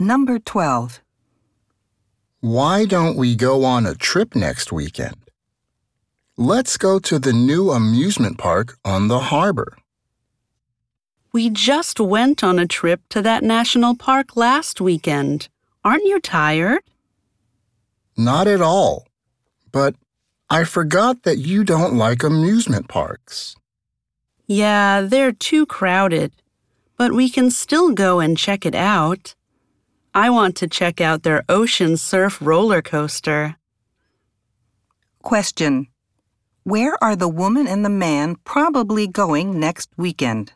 Number 12. Why don't we go on a trip next weekend? Let's go to the new amusement park on the harbor. We just went on a trip to that national park last weekend. Aren't you tired? Not at all. But I forgot that you don't like amusement parks. Yeah, they're too crowded. But we can still go and check it out. I want to check out their ocean surf roller coaster. Question. Where are the woman and the man probably going next weekend?